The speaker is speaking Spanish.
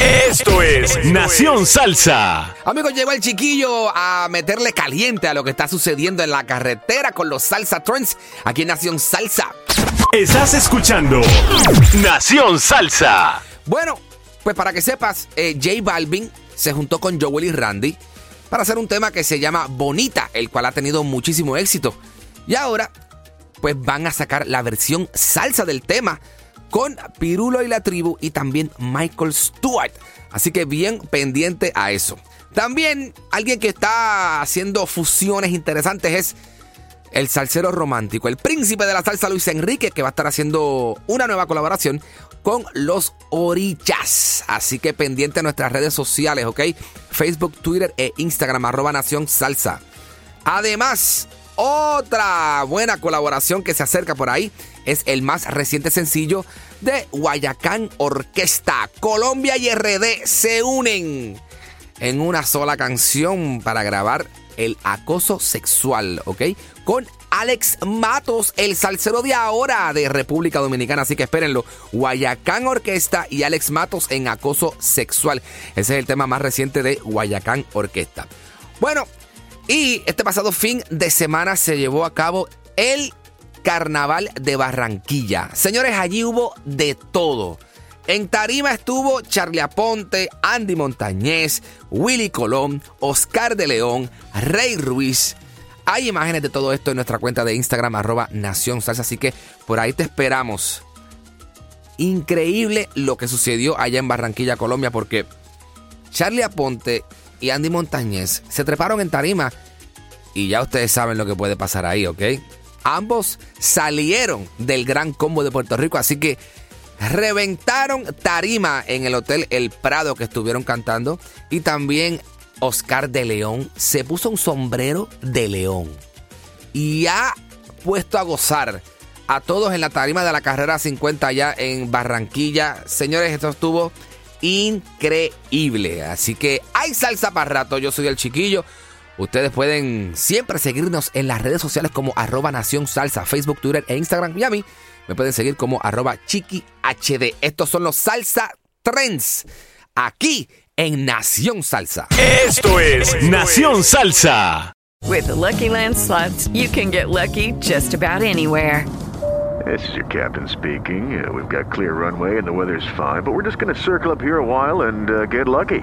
Esto es Nación Salsa. Amigos, llegó el chiquillo a meterle caliente a lo que está sucediendo en la carretera con los Salsa Trends aquí en Nación Salsa. Estás escuchando Nación Salsa. Bueno, pues para que sepas, eh, J Balvin se juntó con Joel y Randy para hacer un tema que se llama Bonita, el cual ha tenido muchísimo éxito. Y ahora, pues van a sacar la versión salsa del tema con Pirulo y la tribu y también Michael Stewart. Así que bien pendiente a eso. También alguien que está haciendo fusiones interesantes es el salsero romántico, el príncipe de la salsa Luis Enrique, que va a estar haciendo una nueva colaboración con los Orichas. Así que pendiente a nuestras redes sociales, ¿ok? Facebook, Twitter e Instagram, arroba Nación Salsa. Además, otra buena colaboración que se acerca por ahí es el más reciente sencillo de Guayacán Orquesta. Colombia y RD se unen en una sola canción para grabar el acoso sexual, ¿ok? Con Alex Matos, el salsero de ahora de República Dominicana. Así que espérenlo. Guayacán Orquesta y Alex Matos en acoso sexual. Ese es el tema más reciente de Guayacán Orquesta. Bueno, y este pasado fin de semana se llevó a cabo el Carnaval de Barranquilla. Señores, allí hubo de todo. En Tarima estuvo Charlie Aponte, Andy Montañez, Willy Colón, Oscar de León, Rey Ruiz. Hay imágenes de todo esto en nuestra cuenta de Instagram, arroba Nación Salsa, así que por ahí te esperamos. Increíble lo que sucedió allá en Barranquilla, Colombia, porque Charlie Aponte y Andy Montañez se treparon en Tarima y ya ustedes saben lo que puede pasar ahí, ¿ok? Ambos salieron del gran combo de Puerto Rico, así que reventaron tarima en el Hotel El Prado que estuvieron cantando. Y también Oscar de León se puso un sombrero de león. Y ha puesto a gozar a todos en la tarima de la carrera 50 allá en Barranquilla. Señores, esto estuvo increíble. Así que hay salsa para rato. Yo soy el chiquillo. Ustedes pueden siempre seguirnos en las redes sociales como arroba Nación Salsa, Facebook, Twitter e Instagram. Y a mí me pueden seguir como arroba Chiqui HD. Estos son los Salsa Trends aquí en Nación Salsa. Esto es Nación Salsa. With the Lucky Land slots, you can get lucky just about anywhere. This is your captain speaking. Uh, we've got clear runway and the weather's fine, but we're just going to circle up here a while and uh, get lucky.